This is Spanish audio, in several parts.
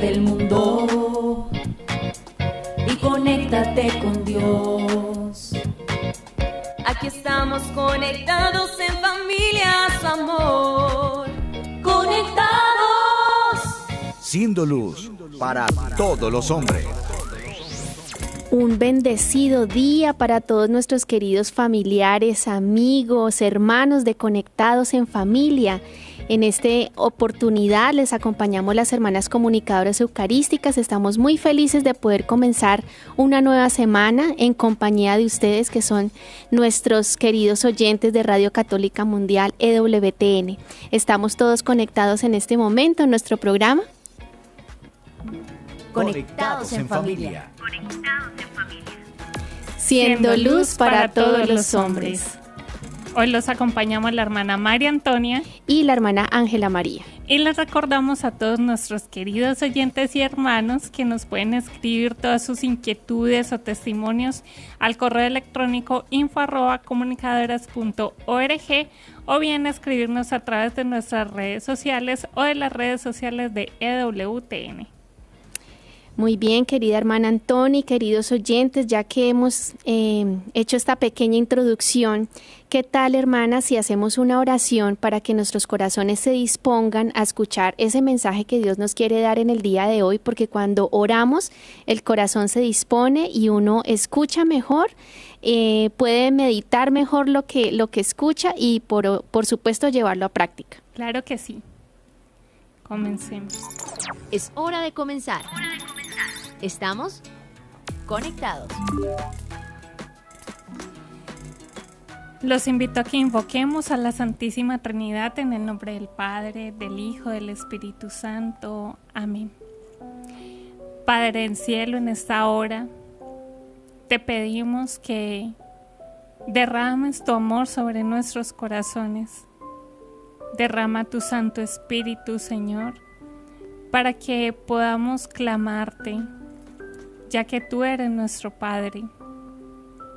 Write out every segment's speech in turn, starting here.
del mundo y conéctate con Dios. Aquí estamos conectados en familia, su amor. Conectados. Siendo luz para todos los hombres. Un bendecido día para todos nuestros queridos familiares, amigos, hermanos de Conectados en Familia. En esta oportunidad les acompañamos las hermanas comunicadoras eucarísticas. Estamos muy felices de poder comenzar una nueva semana en compañía de ustedes que son nuestros queridos oyentes de Radio Católica Mundial EWTN. Estamos todos conectados en este momento en nuestro programa. Conectados en familia. Siendo luz para todos los hombres. Hoy los acompañamos la hermana María Antonia y la hermana Ángela María. Y les recordamos a todos nuestros queridos oyentes y hermanos que nos pueden escribir todas sus inquietudes o testimonios al correo electrónico info o bien escribirnos a través de nuestras redes sociales o de las redes sociales de EWTN. Muy bien, querida hermana Antoni, queridos oyentes, ya que hemos eh, hecho esta pequeña introducción, ¿qué tal, hermana, si hacemos una oración para que nuestros corazones se dispongan a escuchar ese mensaje que Dios nos quiere dar en el día de hoy? Porque cuando oramos, el corazón se dispone y uno escucha mejor, eh, puede meditar mejor lo que, lo que escucha y, por, por supuesto, llevarlo a práctica. Claro que sí. Comencemos. Es hora de comenzar. Estamos conectados. Los invito a que invoquemos a la Santísima Trinidad en el nombre del Padre, del Hijo, del Espíritu Santo. Amén. Padre en cielo, en esta hora, te pedimos que derrames tu amor sobre nuestros corazones. Derrama tu Santo Espíritu, Señor, para que podamos clamarte ya que tú eres nuestro Padre.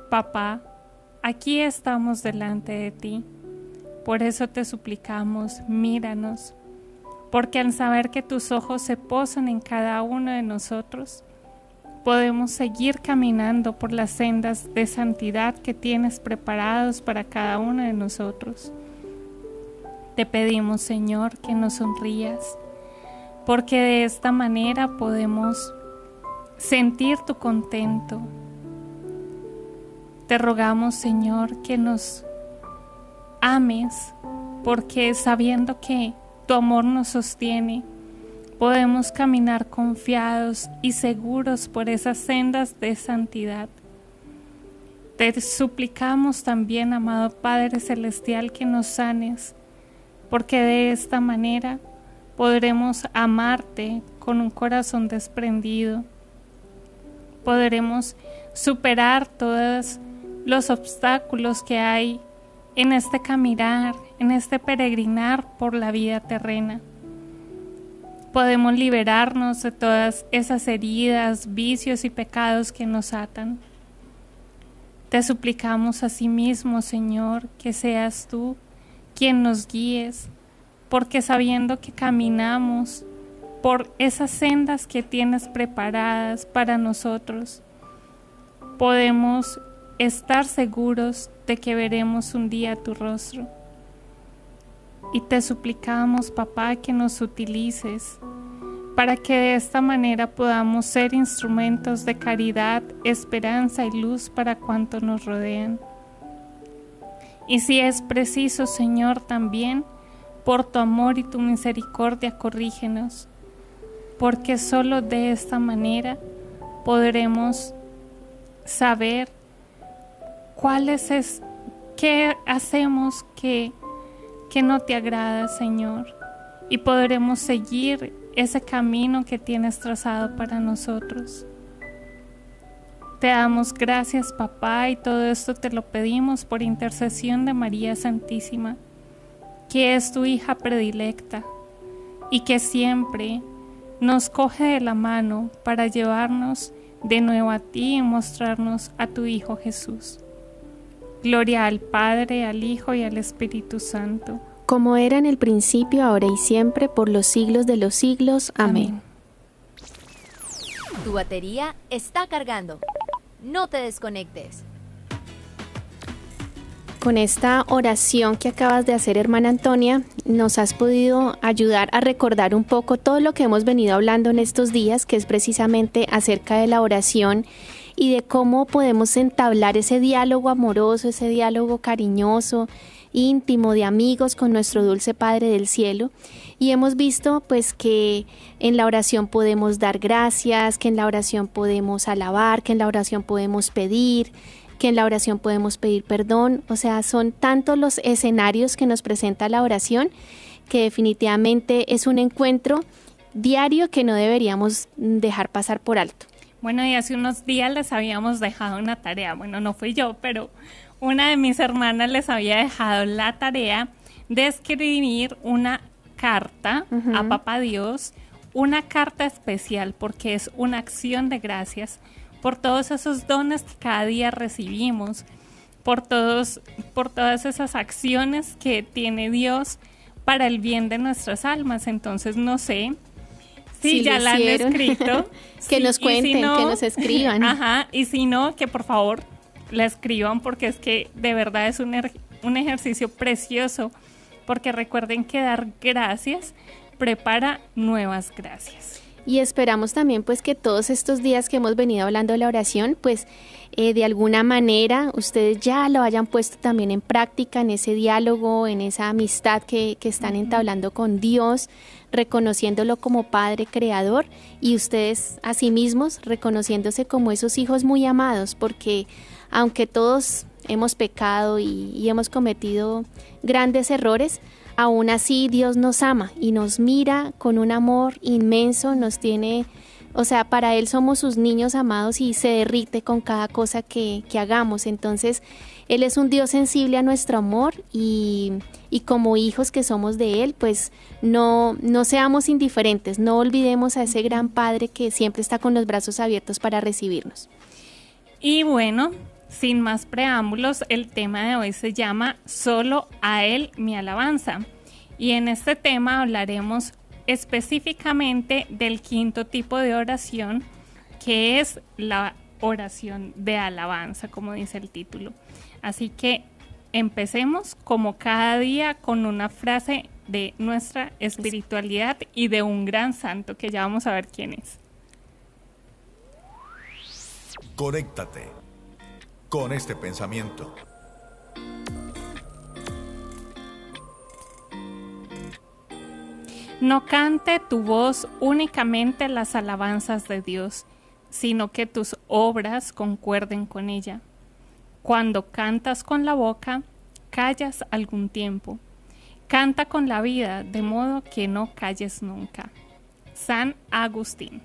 Papá, aquí estamos delante de ti. Por eso te suplicamos, míranos, porque al saber que tus ojos se posan en cada uno de nosotros, podemos seguir caminando por las sendas de santidad que tienes preparados para cada uno de nosotros. Te pedimos, Señor, que nos sonrías, porque de esta manera podemos sentir tu contento. Te rogamos, Señor, que nos ames, porque sabiendo que tu amor nos sostiene, podemos caminar confiados y seguros por esas sendas de santidad. Te suplicamos también, amado Padre Celestial, que nos sanes, porque de esta manera podremos amarte con un corazón desprendido podremos superar todos los obstáculos que hay en este caminar, en este peregrinar por la vida terrena. Podemos liberarnos de todas esas heridas, vicios y pecados que nos atan. Te suplicamos a sí mismo, Señor, que seas tú quien nos guíes, porque sabiendo que caminamos por esas sendas que tienes preparadas para nosotros. Podemos estar seguros de que veremos un día tu rostro. Y te suplicamos, papá, que nos utilices para que de esta manera podamos ser instrumentos de caridad, esperanza y luz para cuantos nos rodean. Y si es preciso, Señor, también, por tu amor y tu misericordia, corrígenos porque solo de esta manera podremos saber cuáles es qué hacemos que que no te agrada, Señor, y podremos seguir ese camino que tienes trazado para nosotros. Te damos gracias, papá, y todo esto te lo pedimos por intercesión de María Santísima, que es tu hija predilecta y que siempre nos coge de la mano para llevarnos de nuevo a ti y mostrarnos a tu Hijo Jesús. Gloria al Padre, al Hijo y al Espíritu Santo. Como era en el principio, ahora y siempre, por los siglos de los siglos. Amén. Tu batería está cargando. No te desconectes. Con esta oración que acabas de hacer, hermana Antonia, nos has podido ayudar a recordar un poco todo lo que hemos venido hablando en estos días, que es precisamente acerca de la oración y de cómo podemos entablar ese diálogo amoroso, ese diálogo cariñoso, íntimo de amigos con nuestro dulce Padre del Cielo. Y hemos visto pues que en la oración podemos dar gracias, que en la oración podemos alabar, que en la oración podemos pedir, que en la oración podemos pedir perdón, o sea, son tantos los escenarios que nos presenta la oración que definitivamente es un encuentro diario que no deberíamos dejar pasar por alto. Bueno, y hace unos días les habíamos dejado una tarea, bueno, no fui yo, pero una de mis hermanas les había dejado la tarea de escribir una carta a Papá Dios, una carta especial porque es una acción de gracias por todos esos dones que cada día recibimos, por, todos, por todas esas acciones que tiene Dios para el bien de nuestras almas. Entonces, no sé si, ya la han escrito. que nos cuenten, que nos escriban. Ajá, y si no, que por favor la escriban porque es que de verdad es un, un ejercicio precioso, porque recuerden que dar gracias prepara nuevas gracias y esperamos también pues que todos estos días que hemos venido hablando de la oración pues eh, de alguna manera ustedes ya lo hayan puesto también en práctica en ese diálogo, en esa amistad que, que están entablando con Dios, reconociéndolo como Padre Creador y ustedes a sí mismos reconociéndose como esos hijos muy amados porque aunque todos hemos pecado y, y hemos cometido grandes errores, aún así Dios nos ama y nos mira con un amor inmenso, nos tiene, o sea, para Él somos sus niños amados y se derrite con cada cosa que, hagamos. Entonces, Él es un Dios sensible a nuestro amor y, y como hijos que somos de Él, pues no, no seamos indiferentes, no olvidemos a ese gran Padre que siempre está con los brazos abiertos para recibirnos. Y bueno, sin más preámbulos, el tema de hoy se llama Solo a Él mi alabanza. Y en este tema hablaremos específicamente del quinto tipo de oración, que es la oración de alabanza, como dice el título. Así que empecemos como cada día con una frase de nuestra espiritualidad y de un gran santo que ya vamos a ver quién es. Conéctate con este pensamiento. No cante tu voz únicamente las alabanzas de Dios, sino que tus obras concuerden con ella. Cuando cantas con la boca, callas algún tiempo. Canta con la vida, de modo que no calles nunca. San Agustín.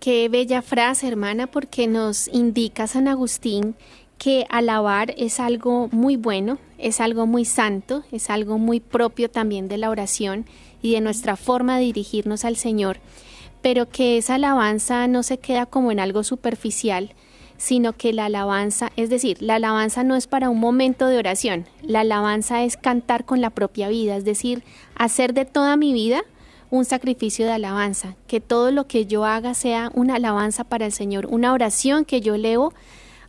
Qué bella frase, hermana, porque nos indica San Agustín que alabar es algo muy bueno, es algo muy santo, es algo muy propio también de la oración y de nuestra forma de dirigirnos al Señor, pero que esa alabanza no se queda como en algo superficial, sino que la alabanza, es decir, la alabanza no es para un momento de oración, la alabanza es cantar con la propia vida, es decir, hacer de toda mi vida un sacrificio de alabanza, que todo lo que yo haga sea una alabanza para el Señor, una oración que yo leo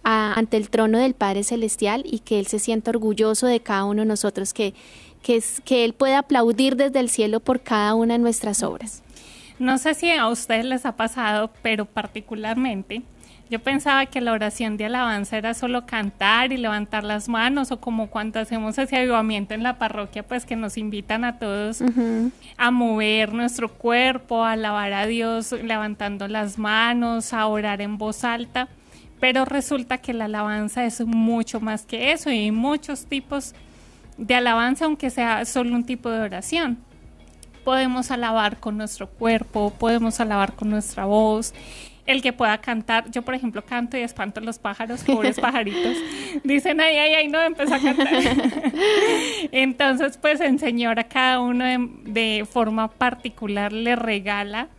ante el trono del Padre Celestial y que Él se sienta orgulloso de cada uno de nosotros, que, que, que Él pueda aplaudir desde el cielo por cada una de nuestras obras. No sé si a ustedes les ha pasado, pero particularmente yo pensaba que la oración de alabanza era solo cantar y levantar las manos o como cuando hacemos ese avivamiento en la parroquia, pues que nos invitan a todos a mover nuestro cuerpo, a alabar a Dios levantando las manos, a orar en voz alta. Pero resulta que la alabanza es mucho más que eso y hay muchos tipos de alabanza, aunque sea solo un tipo de oración podemos alabar con nuestro cuerpo, podemos alabar con nuestra voz el que pueda cantar. Yo, por ejemplo, canto y espanto a los pájaros, pobres pajaritos. Dicen, ay, ay, ay, no, empezó a cantar. Entonces, pues el Señor a cada uno de, forma particular le regala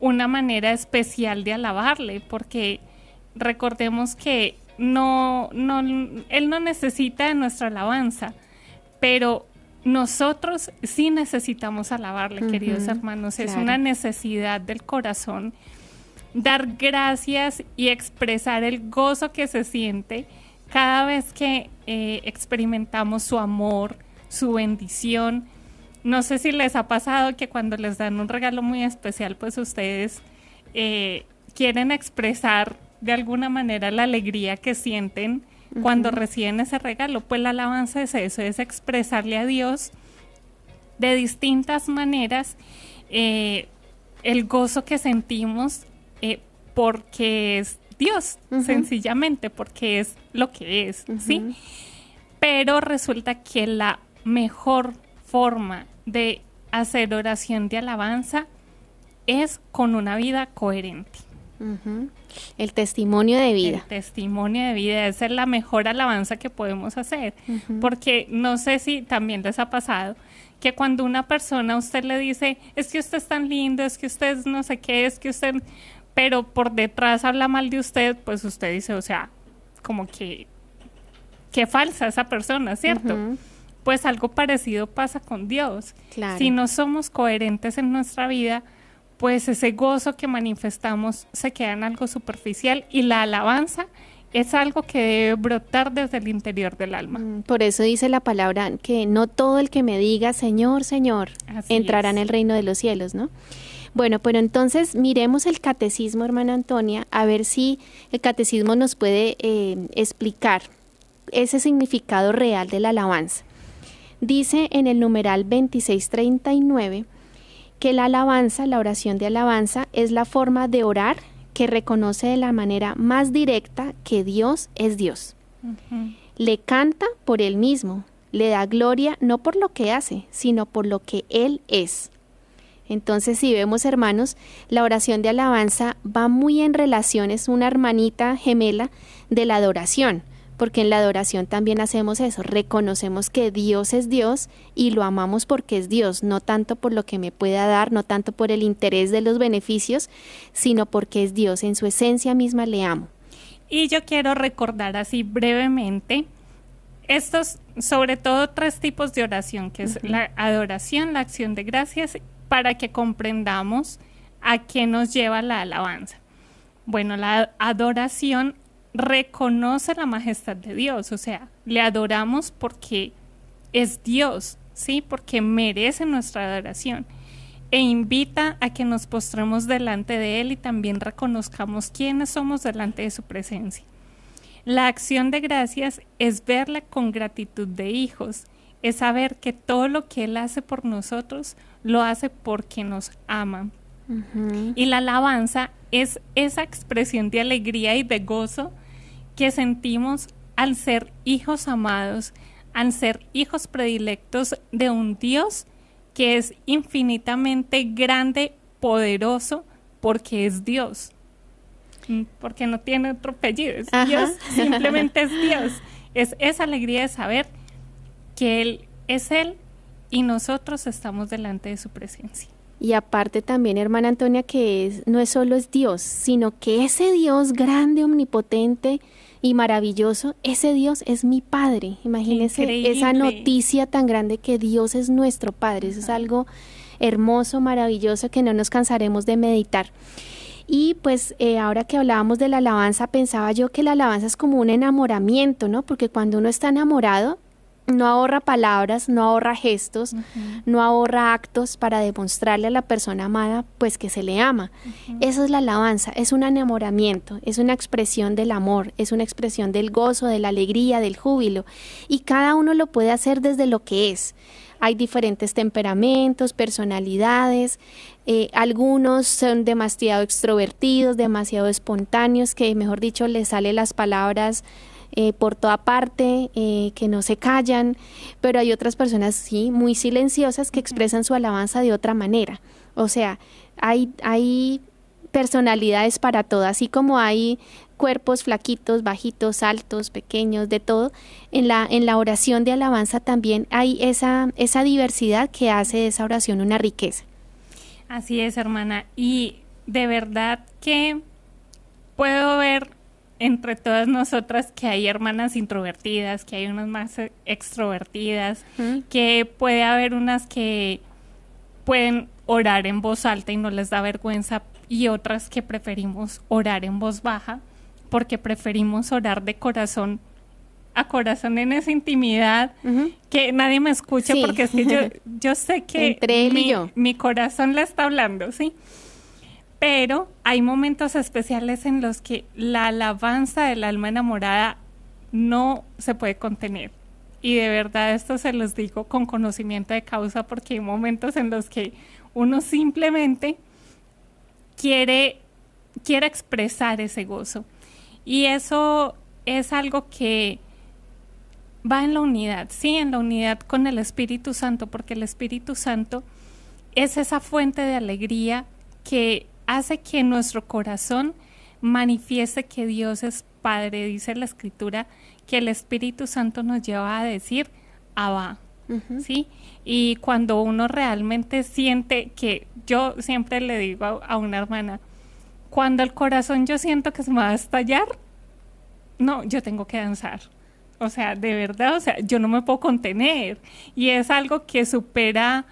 una manera especial de alabarle, porque recordemos que no, no, Él no necesita de nuestra alabanza, pero nosotros sí necesitamos alabarle, queridos hermanos. Es una necesidad del corazón dar gracias y expresar el gozo que se siente cada vez que eh, experimentamos su amor, su bendición. No sé si les ha pasado que cuando les dan un regalo muy especial, pues ustedes eh, quieren expresar de alguna manera la alegría que sienten cuando reciben ese regalo. Pues la alabanza es eso, es expresarle a Dios de distintas maneras eh, el gozo que sentimos eh, porque es Dios, sencillamente, porque es lo que es, ¿sí? Pero resulta que la mejor forma de hacer oración de alabanza es con una vida coherente. El testimonio de vida. El testimonio de vida, esa es la mejor alabanza que podemos hacer, porque no sé si también les ha pasado que cuando una persona a usted le dice, es que usted es tan lindo, es que usted no sé qué, es que usted, pero por detrás habla mal de usted, pues usted dice, o sea, como que, qué falsa esa persona, ¿cierto? Pues algo parecido pasa con Dios. Si no somos coherentes en nuestra vida, pues ese gozo que manifestamos se queda en algo superficial y la alabanza es algo que debe brotar desde el interior del alma. Mm, por eso dice la palabra que no todo el que me diga Señor, Señor, entrará en el reino de los cielos, ¿no? Bueno, pero entonces miremos el catecismo, hermana Antonia, a ver si el catecismo nos puede eh, explicar ese significado real de la alabanza. Dice en el numeral 2639 que la alabanza, la oración de alabanza, es la forma de orar que reconoce de la manera más directa que Dios es Dios. Le canta por él mismo, le da gloria no por lo que hace, sino por lo que él es. Entonces, si vemos, hermanos, la oración de alabanza va muy en relación, es una hermanita gemela de la adoración porque en la adoración también hacemos eso, reconocemos que Dios es Dios y lo amamos porque es Dios, no tanto por lo que me pueda dar, no tanto por el interés de los beneficios, sino porque es Dios, en su esencia misma le amo. Y yo quiero recordar así brevemente estos, sobre todo tres tipos de oración, que es la adoración, la acción de gracias, para que comprendamos a qué nos lleva la alabanza. Bueno, la adoración reconoce la majestad de Dios, o sea, le adoramos porque es Dios, ¿sí? Porque merece nuestra adoración e invita a que nos postremos delante de Él y también reconozcamos quiénes somos delante de su presencia. La acción de gracias es verle con gratitud de hijos, es saber que todo lo que Él hace por nosotros lo hace porque nos ama. Y la alabanza es esa expresión de alegría y de gozo que sentimos al ser hijos amados, al ser hijos predilectos de un Dios que es infinitamente grande, poderoso, porque es Dios. Mm, porque no tiene otro apellido, es Dios, simplemente es Dios. Es esa alegría de saber que Él es Él y nosotros estamos delante de su presencia. Y aparte también, hermana Antonia, que no es solo es Dios, sino que ese Dios grande, omnipotente y maravilloso, ese Dios es mi Padre. Imagínese esa noticia tan grande que Dios es nuestro Padre. Eso es algo hermoso, maravilloso que no nos cansaremos de meditar. Y pues eh, ahora que hablábamos de la alabanza, pensaba yo que la alabanza es como un enamoramiento, ¿no? Porque cuando uno está enamorado, no ahorra palabras, no ahorra gestos, no ahorra actos para demostrarle a la persona amada pues que se le ama. Eso es la alabanza, es un enamoramiento, es una expresión del amor, es una expresión del gozo, de la alegría, del júbilo y cada uno lo puede hacer desde lo que es. Hay diferentes temperamentos, personalidades, eh, algunos son demasiado extrovertidos, demasiado espontáneos, que mejor dicho les sale las palabras eh, por toda parte, eh, que no se callan, pero hay otras personas, sí, muy silenciosas que expresan su alabanza de otra manera. O sea, hay, hay personalidades para todo, así como hay cuerpos flaquitos, bajitos, altos, pequeños, de todo. En la, en la oración de alabanza también hay esa, esa diversidad que hace de esa oración una riqueza. Así es, hermana. Y de verdad que puedo ver entre todas nosotras que hay hermanas introvertidas, que hay unas más extrovertidas, que puede haber unas que pueden orar en voz alta y no les da vergüenza, y otras que preferimos orar en voz baja porque preferimos orar de corazón a corazón en esa intimidad que nadie me escucha porque es que yo, yo sé que mi, mi corazón le está hablando, ¿sí? Pero hay momentos especiales en los que la alabanza del alma enamorada no se puede contener. Y de verdad esto se los digo con conocimiento de causa porque hay momentos en los que uno simplemente quiere, quiere expresar ese gozo. Y eso es algo que va en la unidad, sí, en la unidad con el Espíritu Santo, porque el Espíritu Santo es esa fuente de alegría que hace que nuestro corazón manifieste que Dios es Padre. Dice la Escritura que el Espíritu Santo nos lleva a decir, Abba, ¿sí? Y cuando uno realmente siente que, yo siempre le digo a, a una hermana, cuando el corazón yo siento que se me va a estallar, no, yo tengo que danzar o sea, de verdad, o sea, yo no me puedo contener. Y es algo que supera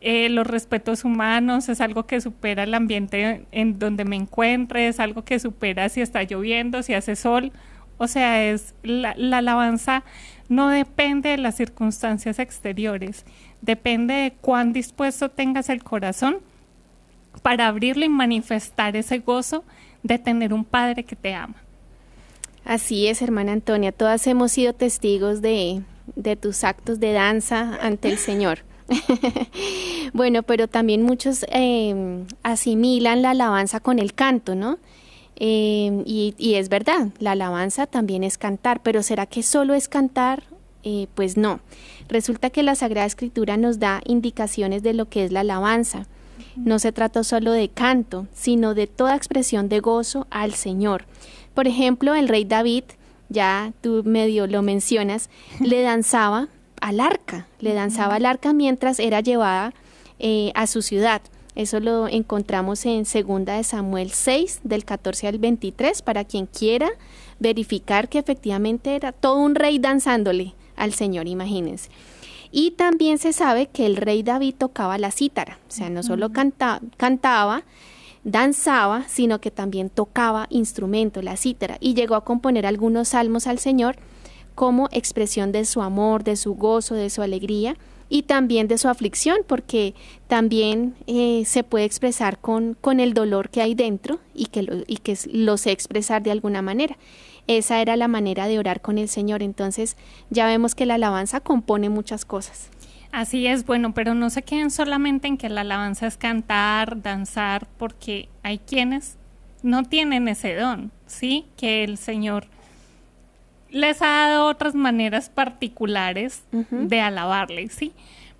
eh, los respetos humanos, es algo que supera el ambiente en donde me encuentre, es algo que supera si está lloviendo, si hace sol. O sea, es la, la alabanza no depende de las circunstancias exteriores, depende de cuán dispuesto tengas el corazón para abrirlo y manifestar ese gozo de tener un padre que te ama. Así es, hermana Antonia, todas hemos sido testigos de, tus actos de danza ante el Señor. bueno, pero también muchos em, asimilan la alabanza con el canto, ¿no? Em, y, y, es verdad, la alabanza también es cantar, pero ¿será que solo es cantar? Eh, pues no. Resulta que la Sagrada Escritura nos da indicaciones de lo que es la alabanza. No se trata solo de canto, sino de toda expresión de gozo al Señor. Por ejemplo, el rey David, ya tú medio lo mencionas, le danzaba al arca, le danzaba al arca mientras era llevada eh, a su ciudad. Eso lo encontramos en segunda de Samuel 6, del 14 al 23, para quien quiera verificar que efectivamente era todo un rey danzándole al Señor, imagínense. Y también se sabe que el rey David tocaba la cítara, o sea, no solo cantaba, danzaba, sino que también tocaba instrumento, la cítara, y llegó a componer algunos salmos al Señor como expresión de su amor, de su gozo, de su alegría y también de su aflicción, porque también eh, se puede expresar con, con, el dolor que hay dentro y que, lo, y que lo sé expresar de alguna manera. Esa era la manera de orar con el Señor. Entonces ya vemos que la alabanza compone muchas cosas. Así es, bueno, pero no se queden solamente en que la alabanza es cantar, danzar, porque hay quienes no tienen ese don, ¿sí? Que el Señor les ha dado otras maneras particulares de alabarle, ¿sí?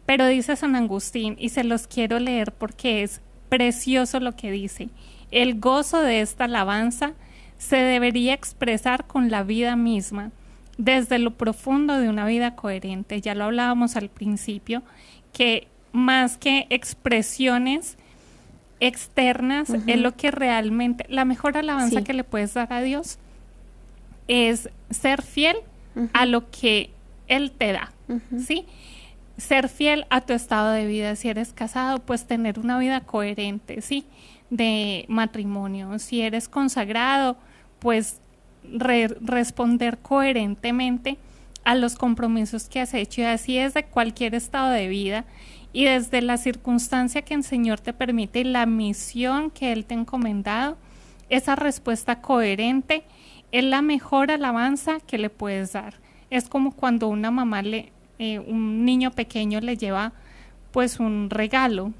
Pero dice San Agustín, y se los quiero leer porque es precioso lo que dice, el gozo de esta alabanza se debería expresar con la vida misma, desde lo profundo de una vida coherente. Ya lo hablábamos al principio, que más que expresiones externas es lo que realmente, la mejor alabanza que le puedes dar a Dios es ser fiel a lo que Él te da, ¿sí? Ser fiel a tu estado de vida. Si eres casado, pues tener una vida coherente, ¿sí? De matrimonio. Si eres consagrado, pues responder coherentemente a los compromisos que has hecho y así es de cualquier estado de vida y desde la circunstancia que el Señor te permite y la misión que Él te ha encomendado, esa respuesta coherente es la mejor alabanza que le puedes dar. Es como cuando una mamá le, eh, un niño pequeño le lleva pues un regalo.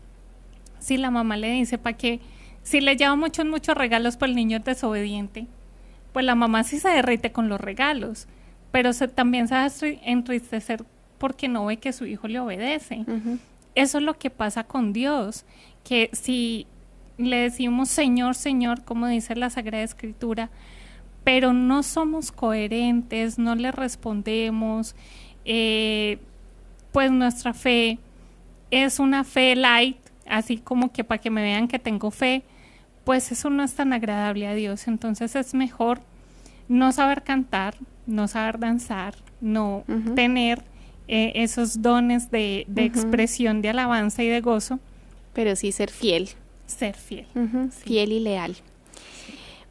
Si la mamá le dice para que, si le lleva muchos, muchos regalos, pues el niño es desobediente pues la mamá sí se derrite con los regalos, pero se, también se va a entristecer porque no ve que su hijo le obedece. Eso es lo que pasa con Dios, que si le decimos Señor, Señor, como dice la Sagrada Escritura, pero no somos coherentes, no le respondemos, eh, pues nuestra fe es una fe light, así como que para que me vean que tengo fe, pues eso no es tan agradable a Dios. Entonces es mejor no saber cantar, no saber danzar, no tener eh, esos dones de, expresión, de alabanza y de gozo. Pero sí ser fiel. ser fiel. Fiel y leal.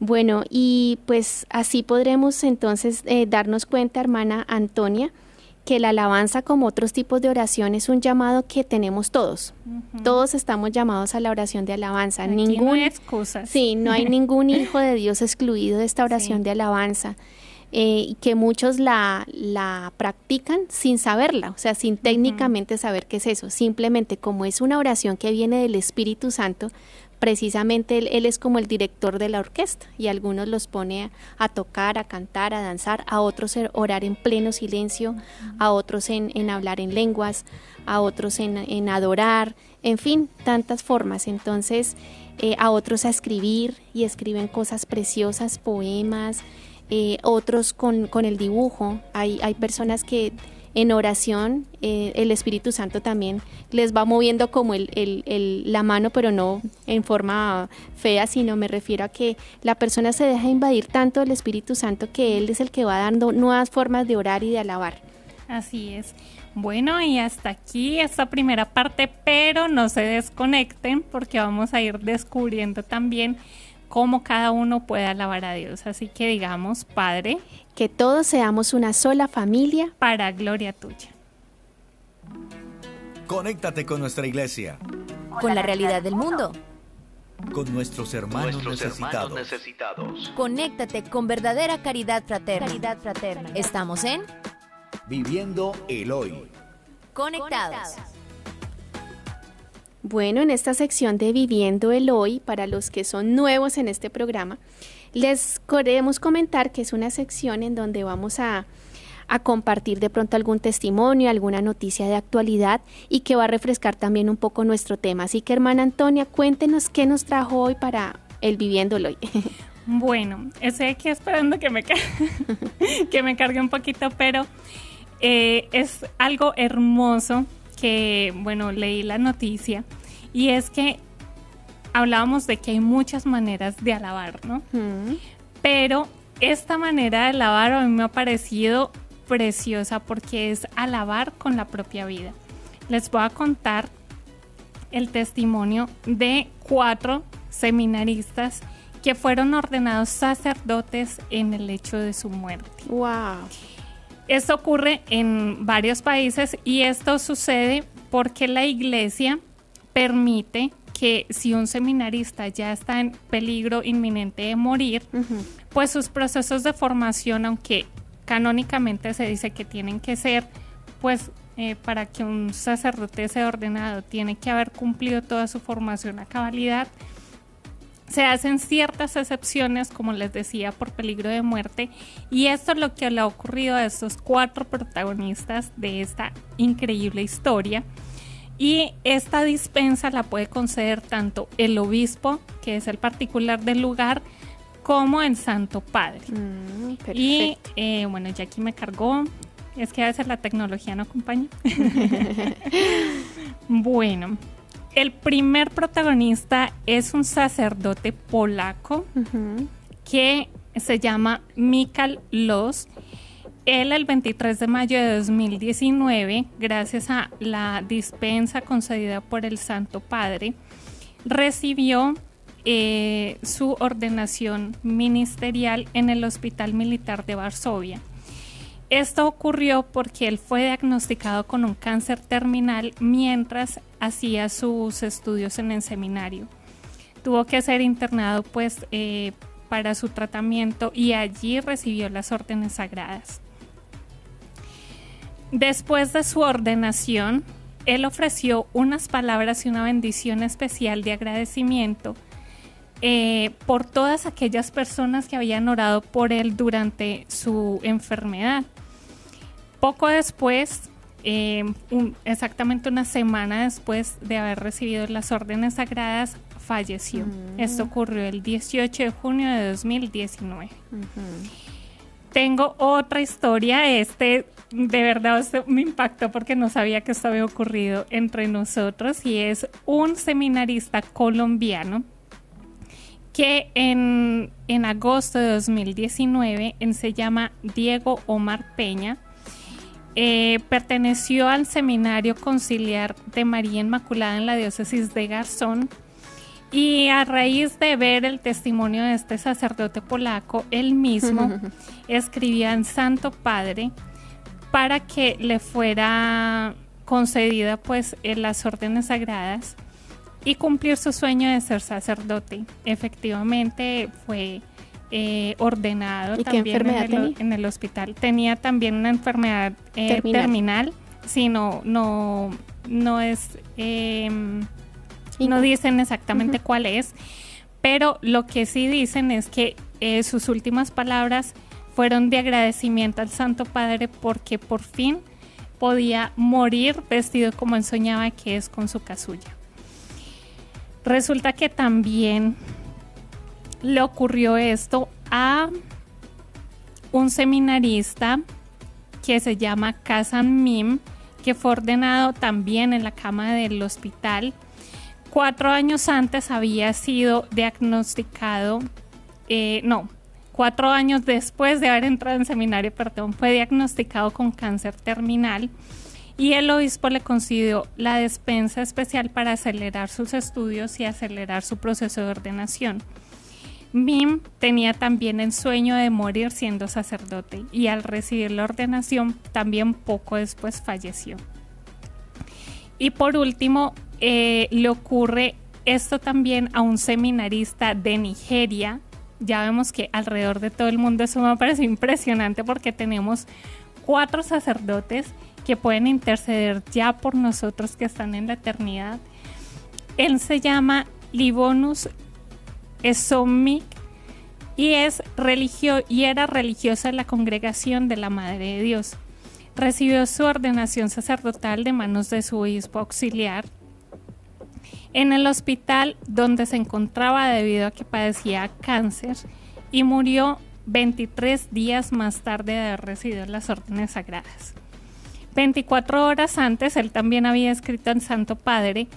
Bueno, y pues así podremos entonces eh, darnos cuenta, hermana Antonia, que la alabanza como otros tipos de oración es un llamado que tenemos todos. Todos estamos llamados a la oración de alabanza. ningún, no hay excusas. Sí, no hay ningún hijo de Dios excluido de esta oración de alabanza. Eh, y que muchos la, la practican sin saberla, o sea, sin técnicamente saber qué es eso. Simplemente como es una oración que viene del Espíritu Santo, precisamente él, es como el director de la orquesta y algunos los pone a, tocar, a cantar, a danzar, a otros orar en pleno silencio, a otros en, hablar en lenguas, a otros en, adorar, en fin, tantas formas. Entonces, eh, a otros a escribir y escriben cosas preciosas, poemas, eh, otros con, con el dibujo. Hay, hay personas que en oración, eh, el Espíritu Santo también les va moviendo como el, el, la mano, pero no en forma fea, sino me refiero a que la persona se deja invadir tanto del Espíritu Santo que Él es el que va dando nuevas formas de orar y de alabar. Así es. Bueno, y hasta aquí esta primera parte, pero no se desconecten porque vamos a ir descubriendo también cómo cada uno puede alabar a Dios. Así que digamos, Padre, que todos seamos una sola familia para gloria tuya. Conéctate con nuestra iglesia. Con la realidad del mundo. Con nuestros hermanos, necesitados. Conéctate con verdadera caridad fraterna. Caridad fraterna. Estamos en Viviendo el Hoy. Conectados. Bueno, en esta sección de Viviendo el Hoy, para los que son nuevos en este programa, les queremos comentar que es una sección en donde vamos a, compartir de pronto algún testimonio, alguna noticia de actualidad y que va a refrescar también un poco nuestro tema. Así que, hermana Antonia, cuéntenos qué nos trajo hoy para el Viviéndolo hoy. Bueno, estoy aquí esperando que me, que me cargue un poquito, pero eh, es algo hermoso que, bueno, leí la noticia y es que hablábamos de que hay muchas maneras de alabar, ¿no? Pero esta manera de alabar a mí me ha parecido preciosa porque es alabar con la propia vida. Les voy a contar el testimonio de cuatro seminaristas que fueron ordenados sacerdotes en el hecho de su muerte. Wow. Esto ocurre en varios países y esto sucede porque la iglesia permite que si un seminarista ya está en peligro inminente de morir, pues sus procesos de formación, aunque canónicamente se dice que tienen que ser, pues eh, para que un sacerdote sea ordenado tiene que haber cumplido toda su formación a cabalidad. Se hacen ciertas excepciones, como les decía, por peligro de muerte, y esto es lo que le ha ocurrido a estos cuatro protagonistas de esta increíble historia. Y esta dispensa la puede conceder tanto el obispo, que es el particular del lugar, como el Santo Padre. Mm, y eh, bueno, ya aquí me cargó. Es que a veces la tecnología no acompaña. bueno, el primer protagonista es un sacerdote polaco que se llama Mikal Los él el 23 de mayo de 2019, gracias a la dispensa concedida por el Santo Padre, recibió eh, su ordenación ministerial en el Hospital Militar de Varsovia. Esto ocurrió porque él fue diagnosticado con un cáncer terminal mientras hacía sus estudios en el seminario. Tuvo que ser internado pues eh, para su tratamiento y allí recibió las órdenes sagradas. Después de su ordenación, él ofreció unas palabras y una bendición especial de agradecimiento eh, por todas aquellas personas que habían orado por él durante su enfermedad. Poco después, eh, exactamente una semana después de haber recibido las órdenes sagradas, falleció. Mm. Esto ocurrió el 18 de junio de 2019. Tengo otra historia, este de verdad me impactó porque no sabía que esto había ocurrido entre nosotros y es un seminarista colombiano que en, agosto de 2019 se llama Diego Omar Peña. Eh, perteneció al Seminario Conciliar de María Inmaculada en la diócesis de Garzón Y a raíz de ver el testimonio de este sacerdote polaco, él mismo escribía en Santo Padre para que le fuera concedida pues en las órdenes sagradas y cumplir su sueño de ser sacerdote. Efectivamente fue eh, ordenado también en el, hospital. Tenía también una enfermedad eh, terminal. si no, no, no es, em, no dicen exactamente cuál es, pero lo que sí dicen es que eh, sus últimas palabras fueron de agradecimiento al Santo Padre porque por fin podía morir vestido como él soñaba que es con su casulla. Resulta que también le ocurrió esto a un seminarista que se llama Kazan Mim, que fue ordenado también en la cama del hospital. Cuatro años antes había sido diagnosticado, eh, no, cuatro años después de haber entrado en seminario, perdón, fue diagnosticado con cáncer terminal y el obispo le concedió la despensa especial para acelerar sus estudios y acelerar su proceso de ordenación. Mim tenía también el sueño de morir siendo sacerdote y al recibir la ordenación también poco después falleció. Y por último, eh, le ocurre esto también a un seminarista de Nigeria. Ya vemos que alrededor de todo el mundo eso me parece impresionante porque tenemos cuatro sacerdotes que pueden interceder ya por nosotros que están en la eternidad. Él se llama Libonus Esomic y es religio y era religiosa en la congregación de la Madre de Dios. Recibió su ordenación sacerdotal de manos de su obispo auxiliar en el hospital donde se encontraba debido a que padecía cáncer y murió 23 días más tarde de haber recibido las órdenes sagradas. 24 horas antes él también había escrito al Santo Padre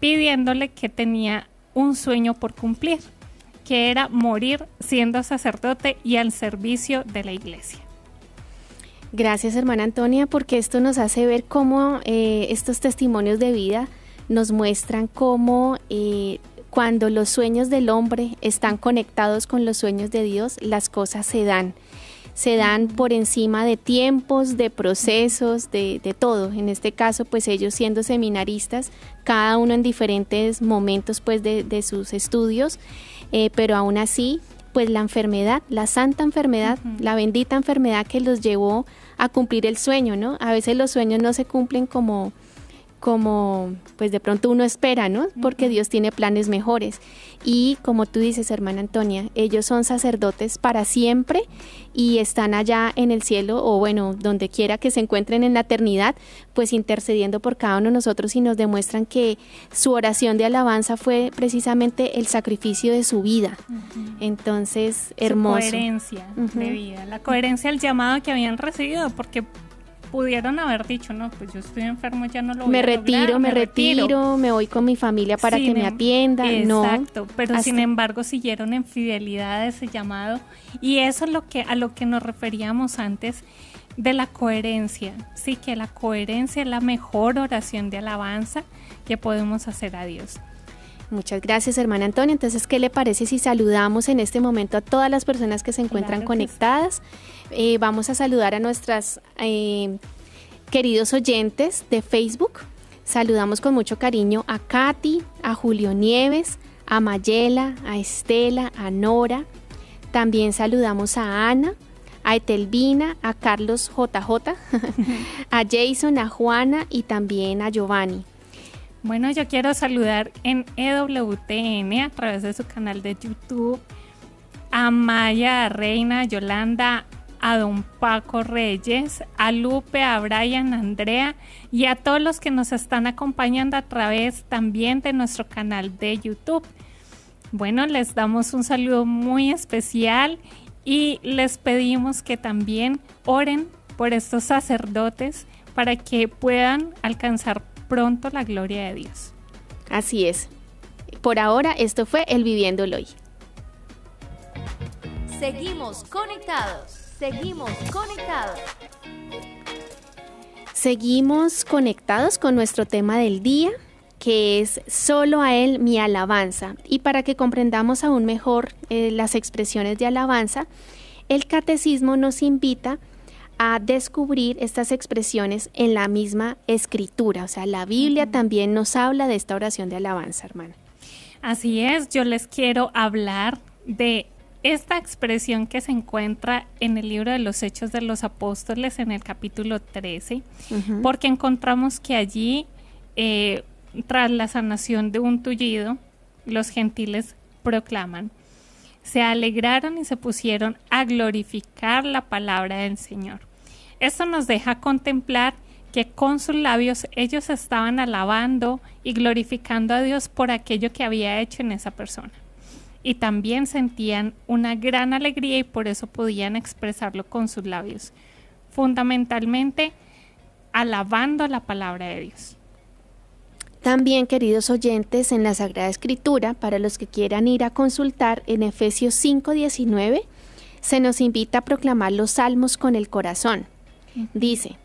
pidiéndole que tenía un sueño por cumplir que era morir siendo sacerdote y al servicio de la iglesia. Gracias hermana Antonia porque esto nos hace ver cómo eh, estos testimonios de vida nos muestran cómo eh, cuando los sueños del hombre están conectados con los sueños de Dios, las cosas se dan. Se dan por encima de tiempos, de procesos, de, todo. En este caso, pues ellos siendo seminaristas, cada uno en diferentes momentos pues de, de sus estudios, eh, pero aún así, pues la enfermedad, la santa enfermedad, la bendita enfermedad que los llevó a cumplir el sueño, ¿no? A veces los sueños no se cumplen como como pues de pronto uno espera, ¿no? Porque Dios tiene planes mejores. Y como tú dices, hermana Antonia, ellos son sacerdotes para siempre y están allá en el cielo o bueno, donde quiera que se encuentren en la eternidad, pues intercediendo por cada uno de nosotros y nos demuestran que su oración de alabanza fue precisamente el sacrificio de su vida. Entonces, hermoso. Su coherencia de vida, la coherencia del llamado que habían recibido, porque pudieron haber dicho, no, pues yo estoy enfermo, ya no lo voy me retiro, me, retiro, me voy con mi familia para que me atienda. Exacto, pero sin embargo siguieron en fidelidad a ese llamado y eso es lo que a lo que nos referíamos antes de la coherencia. Sí, que la coherencia es la mejor oración de alabanza que podemos hacer a Dios. Muchas gracias, hermana Antonia. Entonces, ¿qué le parece si saludamos en este momento a todas las personas que se encuentran conectadas? Eh, vamos a saludar a nuestras eh, queridos oyentes de Facebook. Saludamos con mucho cariño a Katy, a Julio Nieves, a Mayela, a Estela, a Nora. También saludamos a Ana, a Etelvina, a Carlos JJ, a Jason, a Juana y también a Giovanni. Bueno, yo quiero saludar en EWTN a través de su canal de YouTube a Maya, a Reina, a Yolanda, a don Paco Reyes, a Lupe, a Brian, a Andrea y a todos los que nos están acompañando a través también de nuestro canal de YouTube. Bueno, les damos un saludo muy especial y les pedimos que también oren por estos sacerdotes para que puedan alcanzar pronto la gloria de Dios. Así es. Por ahora, esto fue el Viviéndolo hoy. Seguimos conectados. Seguimos conectados. Seguimos conectados con nuestro tema del día que es solo a Él mi alabanza. Y para que comprendamos aún mejor eh, las expresiones de alabanza, el catecismo nos invita a descubrir estas expresiones en la misma escritura. O sea, la Biblia también nos habla de esta oración de alabanza, hermana. Así es, yo les quiero hablar de esta expresión que se encuentra en el libro de los Hechos de los Apóstoles en el capítulo 13, porque encontramos que allí, eh, tras la sanación de un tullido, los gentiles proclaman, se alegraron y se pusieron a glorificar la palabra del Señor. Esto nos deja contemplar que con sus labios ellos estaban alabando y glorificando a Dios por aquello que había hecho en esa persona. Y también sentían una gran alegría y por eso podían expresarlo con sus labios. Fundamentalmente, alabando la palabra de Dios. También, queridos oyentes, en la Sagrada Escritura, para los que quieran ir a consultar en Efesios 5:19, se nos invita a proclamar los salmos con el corazón. Dice,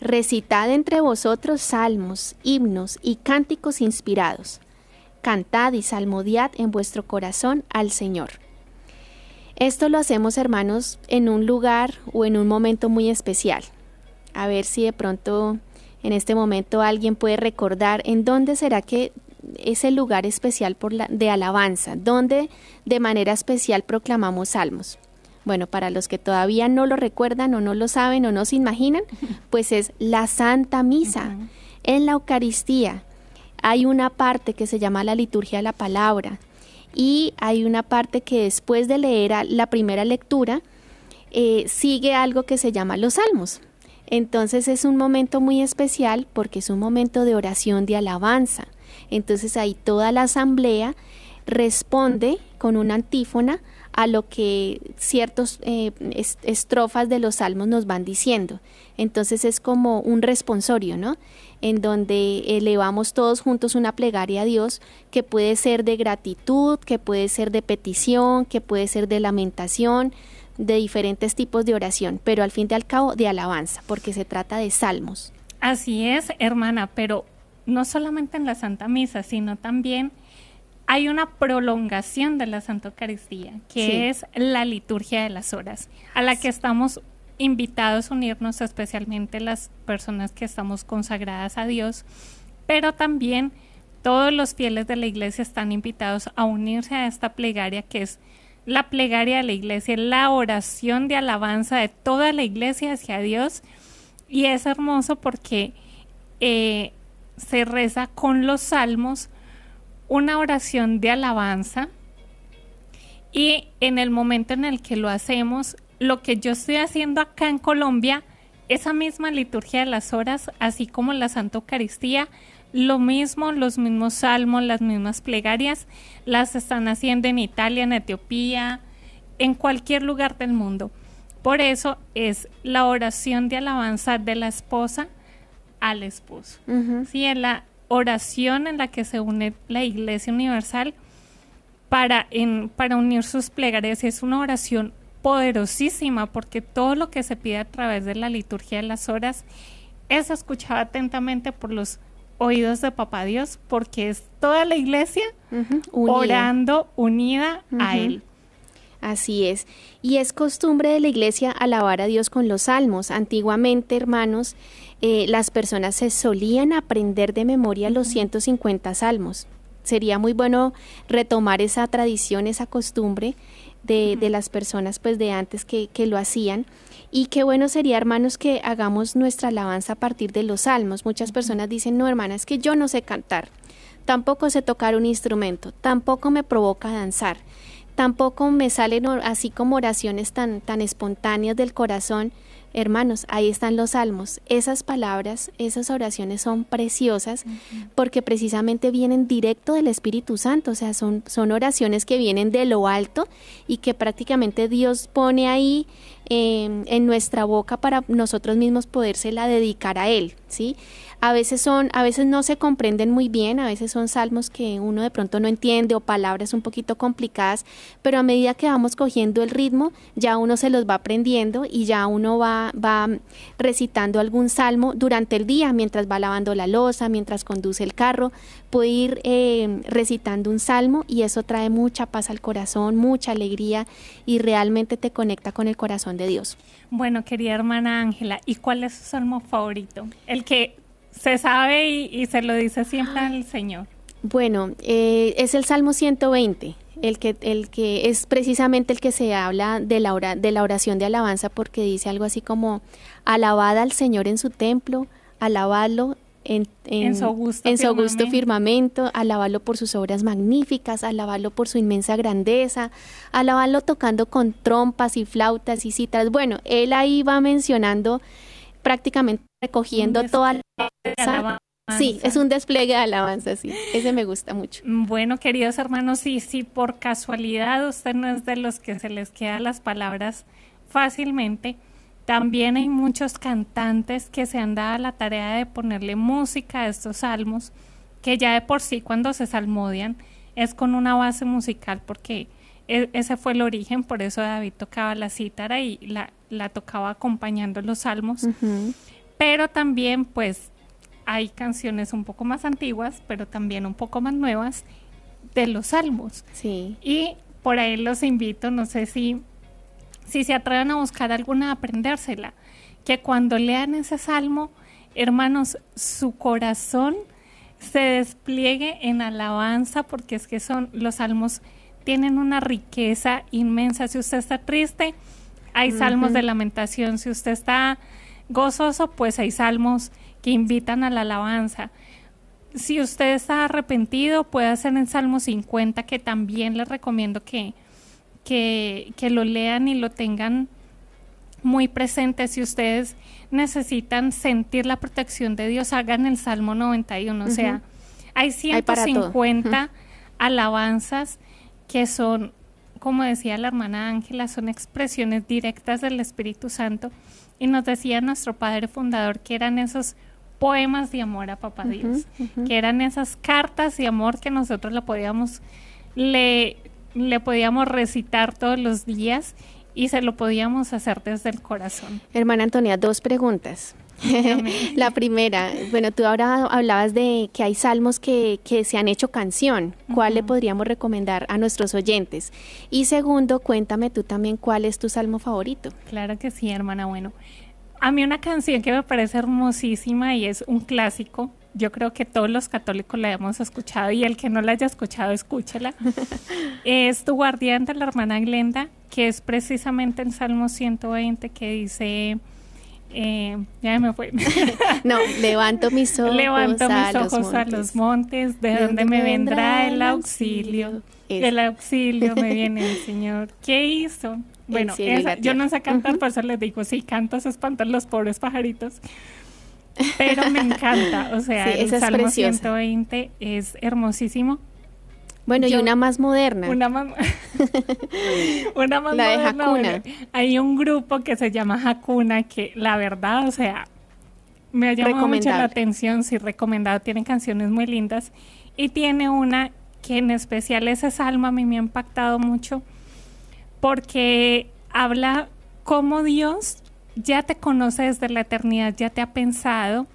recitad entre vosotros salmos, himnos y cánticos inspirados. Cantad y salmodiad en vuestro corazón al Señor. Esto lo hacemos, hermanos, en un lugar o en un momento muy especial. A ver si de pronto en este momento alguien puede recordar en dónde será que es el lugar especial de alabanza, donde de manera especial proclamamos salmos. Bueno, para los que todavía no lo recuerdan o no lo saben o no se imaginan, pues es la Santa Misa. En la Eucaristía hay una parte que se llama la liturgia de la palabra y hay una parte que después de leer la primera lectura eh, sigue algo que se llama los salmos. Entonces es un momento muy especial porque es un momento de oración, de alabanza. Entonces ahí toda la asamblea responde con una antífona a lo que ciertas eh, estrofas de los salmos nos van diciendo. Entonces es como un responsorio, ¿no? En donde elevamos todos juntos una plegaria a Dios que puede ser de gratitud, que puede ser de petición, que puede ser de lamentación, de diferentes tipos de oración, pero al fin y al cabo de alabanza, porque se trata de salmos. Así es, hermana, pero no solamente en la Santa Misa, sino también hay una prolongación de la Santa Eucaristía, que es la liturgia de las horas, a la que estamos invitados a unirnos, especialmente las personas que estamos consagradas a Dios, pero también todos los fieles de la iglesia están invitados a unirse a esta plegaria que es la plegaria de la iglesia, la oración de alabanza de toda la iglesia hacia Dios. Y es hermoso porque eh, se reza con los salmos una oración de alabanza y en el momento en el que lo hacemos, lo que yo estoy haciendo acá en Colombia, esa misma liturgia de las horas, así como la Santa Eucaristía, lo mismo, los mismos salmos, las mismas plegarias, las están haciendo en Italia, en Etiopía, en cualquier lugar del mundo. Por eso es la oración de alabanza de la esposa al esposo. Sí, es la oración en la que se une la Iglesia Universal para, en, para unir sus plegarias. Es una oración poderosísima porque todo lo que se pide a través de la liturgia de las horas es escuchado atentamente por los oídos de Papá Dios porque es toda la iglesia orando unida a Él. Así es. Y es costumbre de la iglesia alabar a Dios con los salmos. Antiguamente, hermanos, eh, las personas se solían aprender de memoria los 150 salmos. Sería muy bueno retomar esa tradición, esa costumbre de, de las personas pues de antes que, que lo hacían. Y qué bueno sería, hermanos, que hagamos nuestra alabanza a partir de los salmos. Muchas personas dicen, no, hermana, es que yo no sé cantar, tampoco sé tocar un instrumento, tampoco me provoca danzar, tampoco me salen así como oraciones tan, tan espontáneas del corazón. Hermanos, ahí están los salmos. Esas palabras, esas oraciones son preciosas porque precisamente vienen directo del Espíritu Santo, o sea, son, son oraciones que vienen de lo alto y que prácticamente Dios pone ahí em, en nuestra boca para nosotros mismos podérsela dedicar a Él, ¿sí? A veces son, a veces no se comprenden muy bien, a veces son salmos que uno de pronto no entiende o palabras un poquito complicadas, pero a medida que vamos cogiendo el ritmo, ya uno se los va aprendiendo y ya uno va va, recitando algún salmo durante el día, mientras va lavando la losa, mientras conduce el carro, puede ir eh, recitando un salmo y eso trae mucha paz al corazón, mucha alegría y realmente te conecta con el corazón de Dios. Bueno, querida hermana Ángela, ¿y cuál es su salmo favorito? El que se sabe y, se lo dice siempre al Señor. Bueno, eh, es el Salmo 120 el que, el que es precisamente el que se habla de la, de la oración de alabanza porque dice algo así como alabad al Señor en su templo, alabadlo en, en, su augusto, en firmamento. firmamento, alabadlo por sus obras magníficas, alabadlo por su inmensa grandeza, alabadlo tocando con trompas y flautas y citas. Bueno, él ahí va mencionando prácticamente recogiendo toda la Sí, es un despliegue de alabanza, sí. Ese me gusta mucho. Bueno, queridos hermanos, sí, sí, por casualidad usted no es de los que se les quedan las palabras fácilmente. También hay muchos cantantes que se han dado la tarea de ponerle música a estos salmos, que ya de por sí cuando se salmodian es con una base musical, porque e, ese fue el origen, por eso David tocaba la cítara y la, la tocaba acompañando los salmos. Pero también, pues, hay canciones un poco más antiguas, pero también un poco más nuevas de los salmos. Sí. Y por ahí los invito, no sé si, si se atreven a buscar alguna, aprendérsela. Que cuando lean ese salmo, hermanos, su corazón se despliegue en alabanza, porque es que son los salmos tienen una riqueza inmensa. Si usted está triste, hay salmos de lamentación. Si usted está gozoso, pues hay salmos que invitan a la alabanza. Si usted está arrepentido, puede hacer en Salmo 50, que también les recomiendo que, que, que lo lean y lo tengan muy presente. Si ustedes necesitan sentir la protección de Dios, hagan el Salmo 91. O sea, hay 150 alabanzas que son, como decía la hermana Ángela, son expresiones directas del Espíritu Santo. Y nos decía nuestro Padre Fundador que eran esos poemas de amor a Papá Dios, que eran esas cartas de amor que nosotros le podíamos, le, le podíamos recitar todos los días y se lo podíamos hacer desde el corazón. Hermana Antonia, dos preguntas. la primera, bueno, tú ahora hablabas de que hay salmos que, que se han hecho canción. ¿Cuál le podríamos recomendar a nuestros oyentes? Y segundo, cuéntame tú también cuál es tu salmo favorito. Claro que sí, hermana. Bueno, a mí una canción que me parece hermosísima y es un clásico. Yo creo que todos los católicos la hemos escuchado y el que no la haya escuchado, escúchela. es Tu guardián de la hermana Glenda, que es precisamente el Salmo 120 que dice... Eh, ya me fue. no, levanto mis ojos, levanto mis ojos a los montes, de, donde me vendrá el auxilio. El auxilio me viene el Señor. ¿Qué hizo? Bueno, yo no sé cantar, por eso les digo, sí, cantas espantan los pobres pajaritos. Pero me encanta, o sea, el Salmo 120 es hermosísimo. Bueno, y una más moderna. Una más, una más la de Hakuna. Hay un grupo que se llama Hakuna que la verdad, o sea, me ha llamado mucho la atención, sí, recomendado. Tiene canciones muy lindas y tiene una que en especial ese salmo a mí me ha impactado mucho porque habla cómo Dios ya te conoce desde la eternidad, ya te ha pensado.